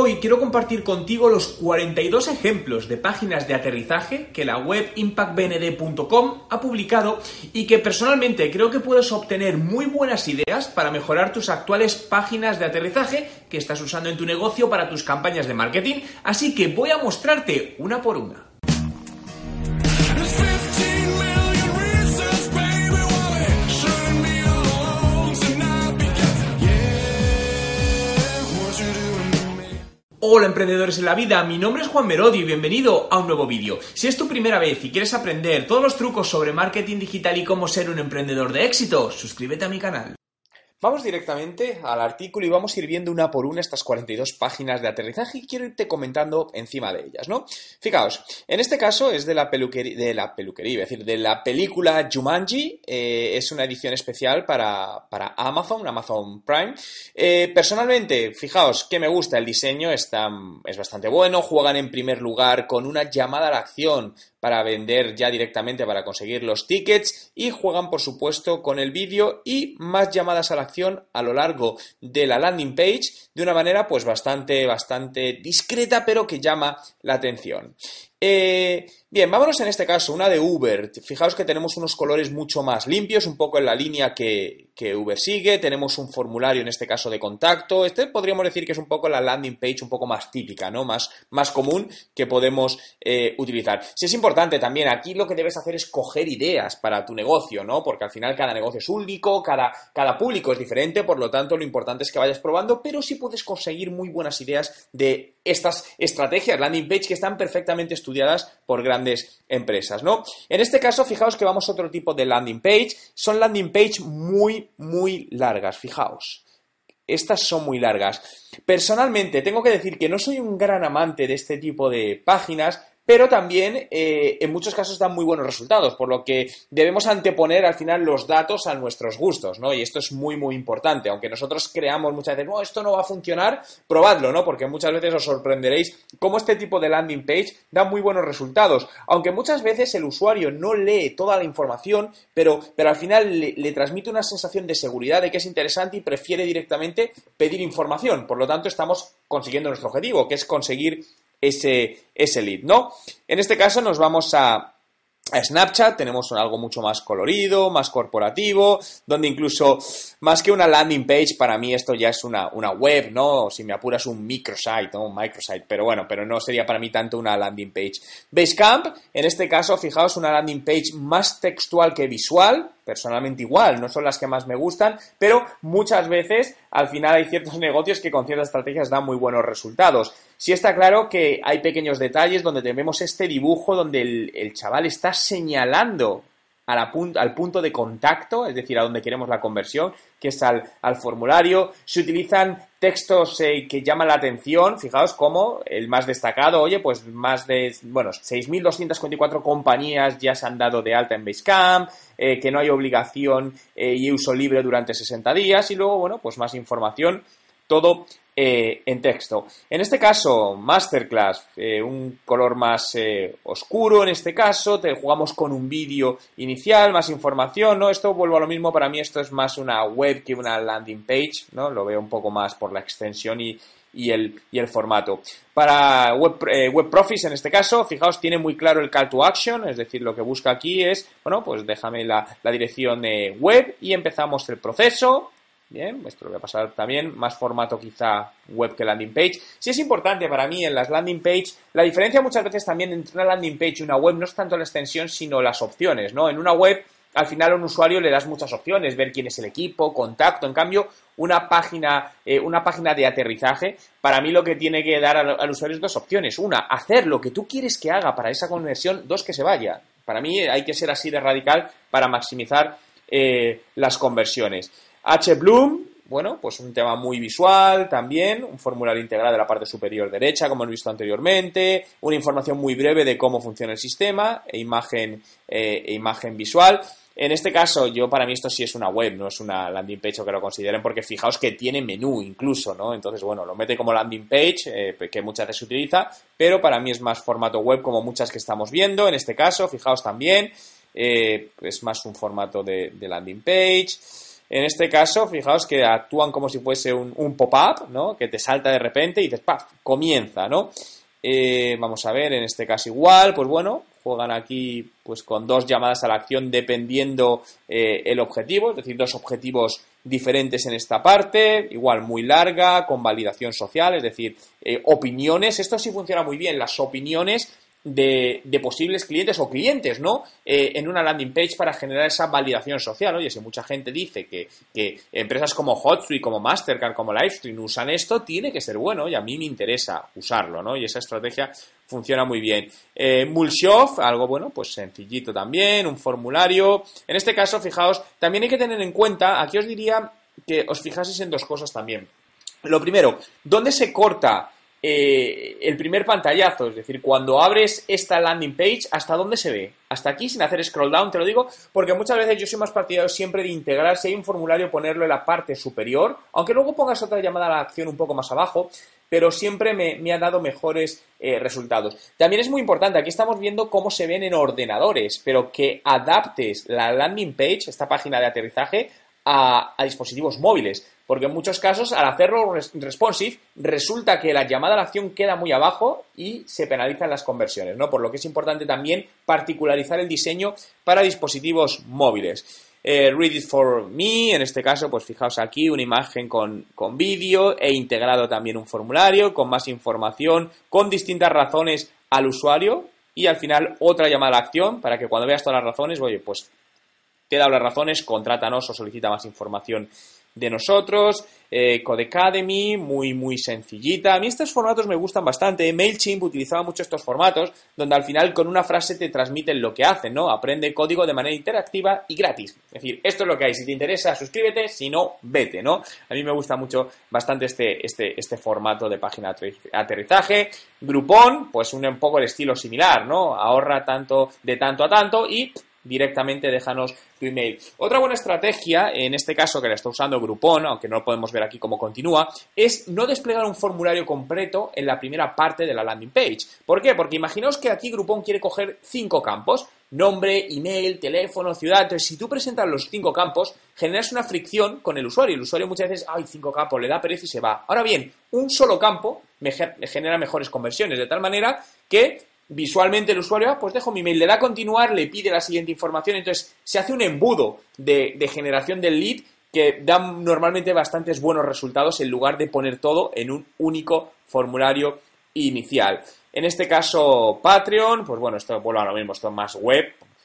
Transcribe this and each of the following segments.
Hoy quiero compartir contigo los 42 ejemplos de páginas de aterrizaje que la web impactbnd.com ha publicado y que personalmente creo que puedes obtener muy buenas ideas para mejorar tus actuales páginas de aterrizaje que estás usando en tu negocio para tus campañas de marketing, así que voy a mostrarte una por una. Hola emprendedores en la vida, mi nombre es Juan Merodi y bienvenido a un nuevo vídeo. Si es tu primera vez y quieres aprender todos los trucos sobre marketing digital y cómo ser un emprendedor de éxito, suscríbete a mi canal. Vamos directamente al artículo y vamos a ir viendo una por una estas 42 páginas de aterrizaje y quiero irte comentando encima de ellas, ¿no? Fijaos, en este caso es de la peluquería, de la peluquería, es decir, de la película Jumanji, eh, es una edición especial para, Amazon, Amazon Prime. Eh, personalmente, fijaos que me gusta el diseño, está, es bastante bueno, juegan en primer lugar con una llamada a la acción para vender ya directamente para conseguir los tickets y juegan por supuesto con el vídeo y más llamadas a la acción a lo largo de la landing page de una manera pues bastante bastante discreta pero que llama la atención. Eh, bien, vámonos en este caso, una de Uber. Fijaos que tenemos unos colores mucho más limpios, un poco en la línea que, Uber sigue. Tenemos un formulario, en este caso, de contacto. Este podríamos decir que es un poco la landing page un poco más típica, ¿no? Más, más común que podemos eh, utilizar. Si es importante también, aquí lo que debes hacer es coger ideas para tu negocio, ¿no? Porque al final cada negocio es único, cada, cada público es diferente, por lo tanto lo importante es que vayas probando, pero sí puedes conseguir muy buenas ideas de estas estrategias landing page que están perfectamente estudiadas por grandes empresas, ¿no? En este caso, fijaos que vamos a otro tipo de landing page. Son landing page muy, muy largas, fijaos. Estas son muy largas. Personalmente, tengo que decir que no soy un gran amante de este tipo de páginas, pero también eh, en muchos casos dan muy buenos resultados, por lo que debemos anteponer al final los datos a nuestros gustos, ¿no? Y esto es muy, muy importante. Aunque nosotros creamos muchas veces, no, esto no va a funcionar, probadlo, ¿no? Porque muchas veces os sorprenderéis cómo este tipo de landing page da muy buenos resultados. Aunque muchas veces el usuario no lee toda la información, pero, pero al final le, le transmite una sensación de seguridad, de que es interesante y prefiere directamente pedir información. Por lo tanto, estamos consiguiendo nuestro objetivo, que es conseguir ese, ese lead, ¿no? En este caso nos vamos a, Snapchat tenemos algo mucho más colorido, más corporativo, donde incluso más que una landing page, para mí esto ya es una, una web, ¿no? Si me apuras un microsite, ¿no? Un microsite, pero bueno, pero no sería para mí tanto una landing page. Basecamp, en este caso, fijaos, una landing page más textual que visual, personalmente igual, no son las que más me gustan, pero muchas veces al final hay ciertos negocios que con ciertas estrategias dan muy buenos resultados. Sí está claro que hay pequeños detalles donde tenemos este dibujo donde el, chaval está señalando al punto de contacto, es decir, a donde queremos la conversión, que es al, formulario. Se utilizan textos eh, que llaman la atención, fijaos cómo el más destacado, oye, pues más de, bueno, 6.244 compañías ya se han dado de alta en Basecamp, eh, que no hay obligación eh, y uso libre durante 60 días y luego, bueno, pues más información, todo eh, en texto. En este caso, Masterclass, un color más oscuro en este caso, te jugamos con un vídeo inicial, más información, ¿no? Esto vuelvo a lo mismo, para mí esto es más una web que una landing page, ¿no? Lo veo un poco más por la extensión y, el, formato. Para web, eh, en este caso, fijaos, tiene muy claro el call to action, es decir, lo que busca aquí es, bueno, pues déjame la, dirección de web y empezamos el proceso. Bien, esto lo voy a pasar también, más formato quizá web que landing page. Si es importante para mí en las landing page, la diferencia muchas veces también entre una landing page y una web no es tanto la extensión, sino las opciones, ¿no? En una web al final a un usuario le das muchas opciones, ver quién es el equipo, contacto. En cambio, una página, eh, una página de aterrizaje, para mí lo que tiene que dar al, usuario es dos opciones. Una, hacer lo que tú quieres que haga para esa conversión. Dos, que se vaya. Para mí hay que ser así de radical para maximizar eh, las conversiones. HBloom, bueno, pues un tema muy visual también, un formulario integral de la parte superior derecha, como hemos visto anteriormente, una información muy breve de cómo funciona el sistema, e imagen, eh, e imagen visual. En este caso, yo para mí esto sí es una web, no es una landing page o que lo consideren, porque fijaos que tiene menú incluso, ¿no? Entonces, bueno, lo mete como landing page, eh, que muchas veces se utiliza, pero para mí es más formato web como muchas que estamos viendo. En este caso, fijaos también, eh, es más un formato de, landing page. En este caso, fijaos que actúan como si fuese un, pop-up, ¿no? Que te salta de repente y dices, ¡paf! Comienza, ¿no? Eh, vamos a ver, en este caso igual, pues bueno, juegan aquí pues con dos llamadas a la acción dependiendo eh, el objetivo, es decir, dos objetivos diferentes en esta parte, igual muy larga, con validación social, es decir, eh, opiniones, esto sí funciona muy bien, las opiniones de, posibles clientes o clientes, ¿no? Eh, en una landing page para generar esa validación social. Oye, si mucha gente dice que, empresas como HotSuite, como Mastercard, como Livestream usan esto, tiene que ser bueno y a mí me interesa usarlo, ¿no? Y esa estrategia funciona muy bien. Eh, algo bueno, pues sencillito también, un formulario. En este caso, fijaos, también hay que tener en cuenta, aquí os diría que os fijaseis en dos cosas también. Lo primero, ¿dónde se corta eh, el primer pantallazo, es decir, cuando abres esta landing page, ¿hasta dónde se ve? Hasta aquí, sin hacer scroll down, te lo digo, porque muchas veces yo soy más partidario siempre de integrar, si hay un formulario, ponerlo en la parte superior, aunque luego pongas otra llamada a la acción un poco más abajo, pero siempre me, ha dado mejores eh, resultados. También es muy importante, aquí estamos viendo cómo se ven en ordenadores, pero que adaptes la landing page, esta página de aterrizaje, a dispositivos móviles porque en muchos casos al hacerlo responsive resulta que la llamada a la acción queda muy abajo y se penalizan las conversiones, ¿no? Por lo que es importante también particularizar el diseño para dispositivos móviles. Eh, read it for me, en este caso, pues fijaos aquí una imagen con, con vídeo, he integrado también un formulario con más información, con distintas razones al usuario y al final otra llamada a la acción para que cuando veas todas las razones, oye, pues te dado las razones, contrátanos o solicita más información de nosotros, eh, Codecademy, muy, muy sencillita. A mí estos formatos me gustan bastante. MailChimp utilizaba mucho estos formatos, donde al final con una frase te transmiten lo que hacen, ¿no? Aprende código de manera interactiva y gratis. Es decir, esto es lo que hay. Si te interesa, suscríbete, si no, vete, ¿no? A mí me gusta mucho bastante este, este, este formato de página aterrizaje. Groupon, pues un, un poco el estilo similar, ¿no? Ahorra tanto de tanto a tanto y directamente déjanos tu email. Otra buena estrategia, en este caso que la está usando Groupon, aunque no podemos ver aquí cómo continúa, es no desplegar un formulario completo en la primera parte de la landing page. ¿Por qué? Porque imaginaos que aquí Groupon quiere coger cinco campos, nombre, email, teléfono, ciudad. Entonces, si tú presentas los cinco campos, generas una fricción con el usuario. El usuario muchas veces, ay, cinco campos, le da pereza y se va. Ahora bien, un solo campo me genera mejores conversiones, de tal manera que visualmente el usuario, ah, pues dejo mi mail, le da a continuar, le pide la siguiente información, entonces se hace un embudo de, generación del lead que da normalmente bastantes buenos resultados en lugar de poner todo en un único formulario inicial. En este caso, Patreon, pues bueno, esto vuelve a lo mismo, esto es más web,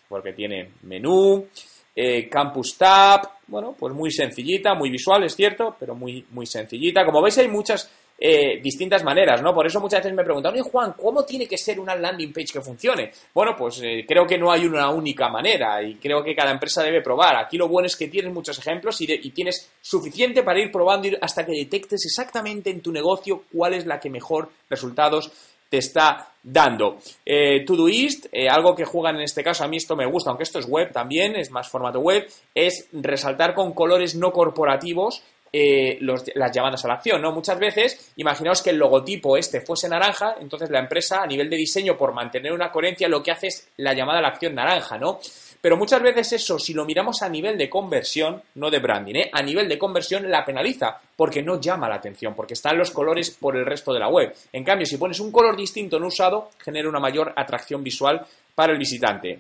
porque tiene menú, eh, Campus Tab, bueno, pues muy sencillita, muy visual, es cierto, pero muy, muy sencillita. Como veis, hay muchas eh, distintas maneras, ¿no? Por eso muchas veces me preguntan, oye Juan, ¿cómo tiene que ser una landing page que funcione? Bueno, pues eh, creo que no hay una única manera y creo que cada empresa debe probar. Aquí lo bueno es que tienes muchos ejemplos y, tienes suficiente para ir probando hasta que detectes exactamente en tu negocio cuál es la que mejor resultados te está dando. Eh, Todoist, eh, algo que juegan en este caso, a mí esto me gusta, aunque esto es web también, es más formato web, es resaltar con colores no corporativos eh, las llamadas a la acción, ¿no? Muchas veces, imaginaos que el logotipo este fuese naranja, entonces la empresa, a nivel de diseño, por mantener una coherencia, lo que hace es la llamada a la acción naranja, ¿no? Pero muchas veces eso, si lo miramos a nivel de conversión, no de branding, ¿eh? a nivel de conversión la penaliza, porque no llama la atención, porque están los colores por el resto de la web. En cambio, si pones un color distinto no usado, genera una mayor atracción visual para el visitante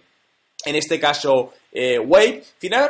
en este caso eh, web.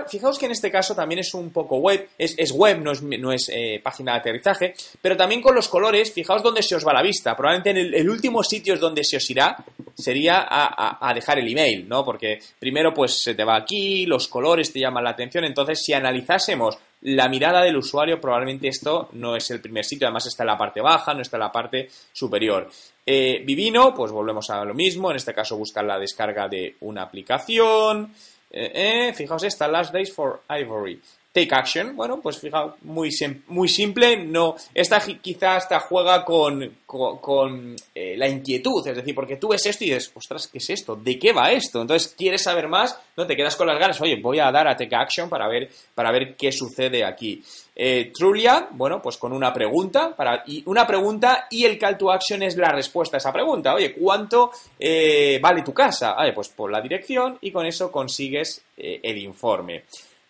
Fijaos que en este caso también es un poco web, es, web, no es, no es eh, página de aterrizaje, pero también con los colores, fijaos dónde se os va la vista. Probablemente en el, último sitio es donde se os irá sería a, a, dejar el email, ¿no? Porque primero pues se te va aquí, los colores te llaman la atención, entonces si analizásemos la mirada del usuario, probablemente esto no es el primer sitio, además está en la parte baja, no está en la parte superior. Eh, Vivino, pues volvemos a lo mismo, en este caso buscar la descarga de una aplicación. Eh, eh, fijaos esta, Last Days for Ivory. Take Action, bueno, pues fijaos, muy, muy simple, no, esta quizás hasta juega con, con, eh, la inquietud, es decir, porque tú ves esto y dices, ostras, ¿qué es esto? ¿De qué va esto? Entonces, ¿quieres saber más? No te quedas con las ganas, oye, voy a dar a Take Action para ver, para ver qué sucede aquí. Eh, Trulia, bueno, pues con una pregunta, para, y una pregunta y el call to action es la respuesta a esa pregunta. Oye, ¿cuánto eh, vale tu casa? Vale, pues por la dirección y con eso consigues el informe.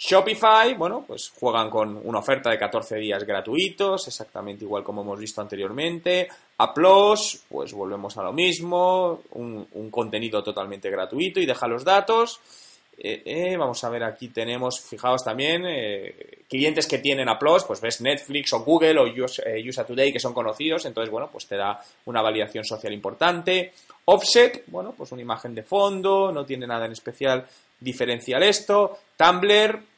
Shopify, bueno, pues juegan con una oferta de 14 días gratuitos, exactamente igual como hemos visto anteriormente. Applause, pues volvemos a lo mismo, un, contenido totalmente gratuito y deja los datos. Eh, eh, vamos a ver, aquí tenemos, fijaos también, eh, clientes que tienen Applause, pues ves Netflix o Google o USA Today que son conocidos, entonces, bueno, pues te da una validación social importante. Offset, bueno, pues una imagen de fondo, no tiene nada en especial diferencial esto. Tumblr,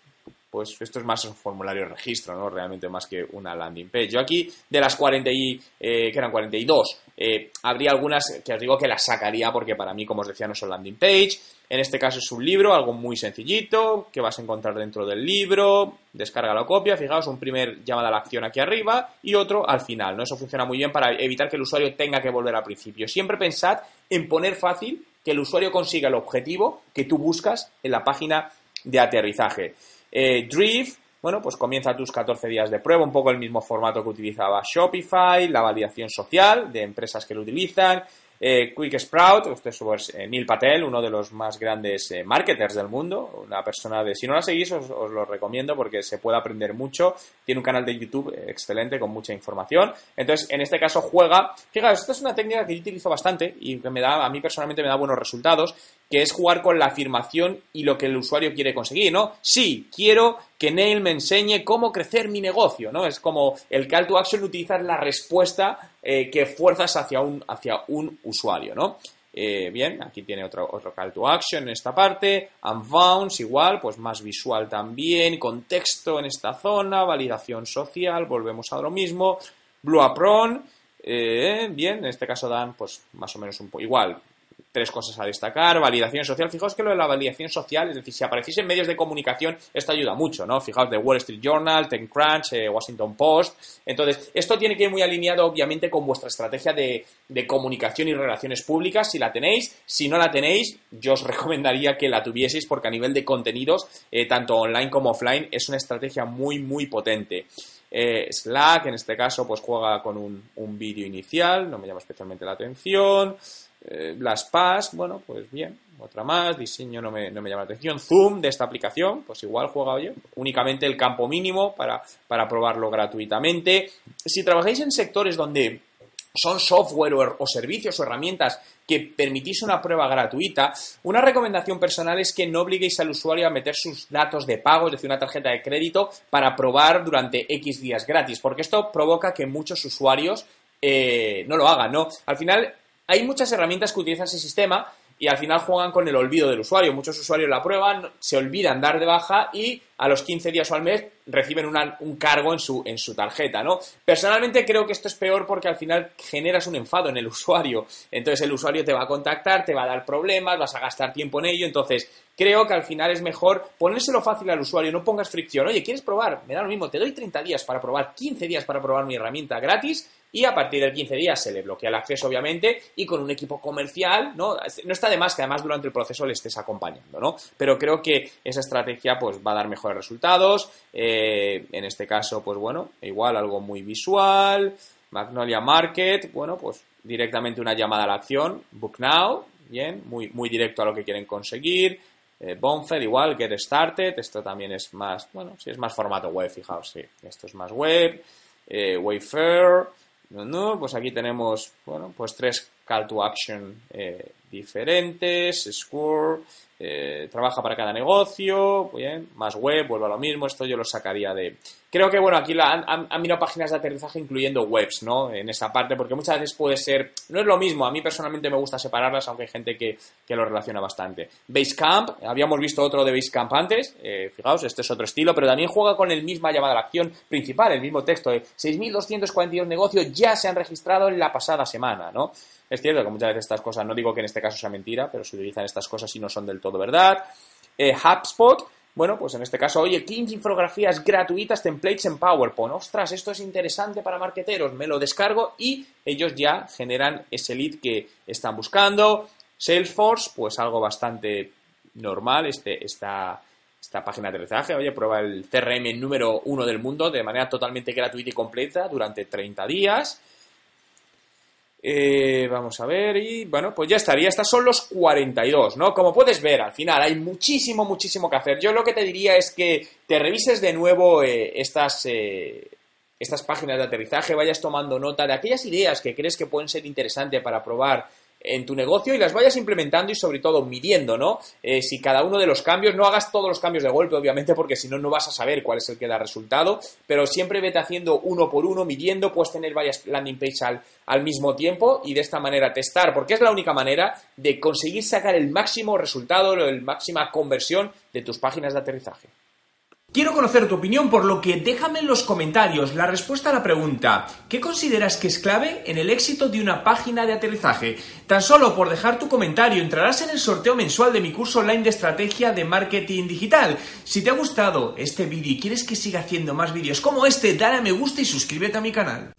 pues esto es más un formulario de registro, ¿no? Realmente más que una landing page. Yo aquí, de las 40 y, eh, que eran 42, eh, habría algunas que os digo que las sacaría porque para mí, como os decía, no son landing page. En este caso es un libro, algo muy sencillito, que vas a encontrar dentro del libro, descarga la copia, fijaos, un primer llamada a la acción aquí arriba y otro al final, ¿no? Eso funciona muy bien para evitar que el usuario tenga que volver al principio. Siempre pensad en poner fácil que el usuario consiga el objetivo que tú buscas en la página de aterrizaje. Eh, Drift, bueno, pues comienza tus 14 días de prueba, un poco el mismo formato que utilizaba Shopify, la validación social de empresas que lo utilizan, eh, Quick Sprout, usted es eh, Neil Patel, uno de los más grandes eh, marketers del mundo, una persona de, si no la seguís os, lo recomiendo porque se puede aprender mucho, tiene un canal de YouTube excelente con mucha información, entonces en este caso juega, fíjate, esta es una técnica que yo utilizo bastante y que me da, a mí personalmente me da buenos resultados, que es jugar con la afirmación y lo que el usuario quiere conseguir, ¿no? Sí, quiero que Neil me enseñe cómo crecer mi negocio, ¿no? Es como el call to action utilizar la respuesta eh, que fuerzas hacia un, hacia un usuario, ¿no? Eh, bien, aquí tiene otro, otro call to action en esta parte, unbounce igual, pues más visual también, contexto en esta zona, validación social, volvemos a lo mismo, blue apron, eh, bien, en este caso dan pues más o menos un poco igual, tres cosas a destacar. Validación social. Fijaos que lo de la validación social, es decir, si aparecéis en medios de comunicación, esto ayuda mucho, ¿no? Fijaos de Wall Street Journal, TechCrunch, eh, Washington Post. Entonces, esto tiene que ir muy alineado, obviamente, con vuestra estrategia de, comunicación y relaciones públicas, si la tenéis. Si no la tenéis, yo os recomendaría que la tuvieseis porque a nivel de contenidos, eh, tanto online como offline, es una estrategia muy, muy potente. Eh, Slack, en este caso, pues juega con un, un vídeo inicial, no me llama especialmente la atención. Eh, las PAS, bueno, pues bien, otra más, diseño no me, llama la atención. Zoom de esta aplicación, pues igual juega, oye, únicamente el campo mínimo para, para probarlo gratuitamente. Si trabajáis en sectores donde son software o, servicios o herramientas que permitís una prueba gratuita, una recomendación personal es que no obliguéis al usuario a meter sus datos de pago, es decir, una tarjeta de crédito, para probar durante X días gratis, porque esto provoca que muchos usuarios eh, no lo hagan, ¿no? Al final, hay muchas herramientas que utilizan ese sistema y al final juegan con el olvido del usuario. Muchos usuarios la prueban, se olvidan dar de baja y a los 15 días o al mes reciben un cargo en su, en su tarjeta, ¿no? Personalmente creo que esto es peor porque al final generas un enfado en el usuario. Entonces el usuario te va a contactar, te va a dar problemas, vas a gastar tiempo en ello. Entonces creo que al final es mejor ponérselo fácil al usuario, no pongas fricción. Oye, ¿quieres probar? Me da lo mismo, te doy 30 días para probar, 15 días para probar mi herramienta gratis y a partir del 15 días se le bloquea el acceso, obviamente, y con un equipo comercial, ¿no? No está de más que además durante el proceso le estés acompañando, ¿no? Pero creo que esa estrategia pues va a dar mejores resultados. Eh, en este caso, pues bueno, igual algo muy visual. Magnolia Market, bueno, pues directamente una llamada a la acción. Book Now, bien, muy, muy directo a lo que quieren conseguir. Eh, igual, Get Started, esto también es más, bueno, sí es más formato web, fijaos, sí, esto es más web. Eh, Wayfair, no, pues aquí tenemos, bueno, pues tres call to action eh, diferentes, score, eh, trabaja para cada negocio, bien, más web, vuelvo a lo mismo, esto yo lo sacaría de... Creo que, bueno, aquí la, han, mirado páginas de aterrizaje incluyendo webs, ¿no? En esa parte, porque muchas veces puede ser... No es lo mismo, a mí personalmente me gusta separarlas, aunque hay gente que, lo relaciona bastante. Basecamp, habíamos visto otro de Basecamp antes, eh, fijaos, este es otro estilo, pero también juega con el misma llamada a la acción principal, el mismo texto, de 6.242 negocios ya se han registrado en la pasada semana, ¿no? Es cierto que muchas veces estas cosas, no digo que en este caso sea mentira, pero se utilizan estas cosas y no son del todo verdad. Eh, HubSpot, bueno, pues en este caso, oye, 15 infografías gratuitas, templates en PowerPoint. Ostras, esto es interesante para marqueteros. Me lo descargo y ellos ya generan ese lead que están buscando. Salesforce, pues algo bastante normal, este, esta, esta página de aterrizaje. Oye, prueba el CRM número uno del mundo de manera totalmente gratuita y completa durante 30 días. Eh, vamos a ver, y bueno, pues ya estaría. Estas son los 42, ¿no? Como puedes ver, al final hay muchísimo, muchísimo que hacer. Yo lo que te diría es que te revises de nuevo eh, estas, eh, estas páginas de aterrizaje, vayas tomando nota de aquellas ideas que crees que pueden ser interesantes para probar en tu negocio y las vayas implementando y sobre todo midiendo, ¿no? Eh, si cada uno de los cambios, no hagas todos los cambios de golpe, obviamente, porque si no, no vas a saber cuál es el que da resultado, pero siempre vete haciendo uno por uno, midiendo, puedes tener varias landing pages al, al mismo tiempo y de esta manera testar, porque es la única manera de conseguir sacar el máximo resultado, la máxima conversión de tus páginas de aterrizaje. Quiero conocer tu opinión, por lo que déjame en los comentarios la respuesta a la pregunta ¿qué consideras que es clave en el éxito de una página de aterrizaje? Tan solo por dejar tu comentario entrarás en el sorteo mensual de mi curso online de estrategia de marketing digital. Si te ha gustado este vídeo y quieres que siga haciendo más vídeos como este, dale a me gusta y suscríbete a mi canal.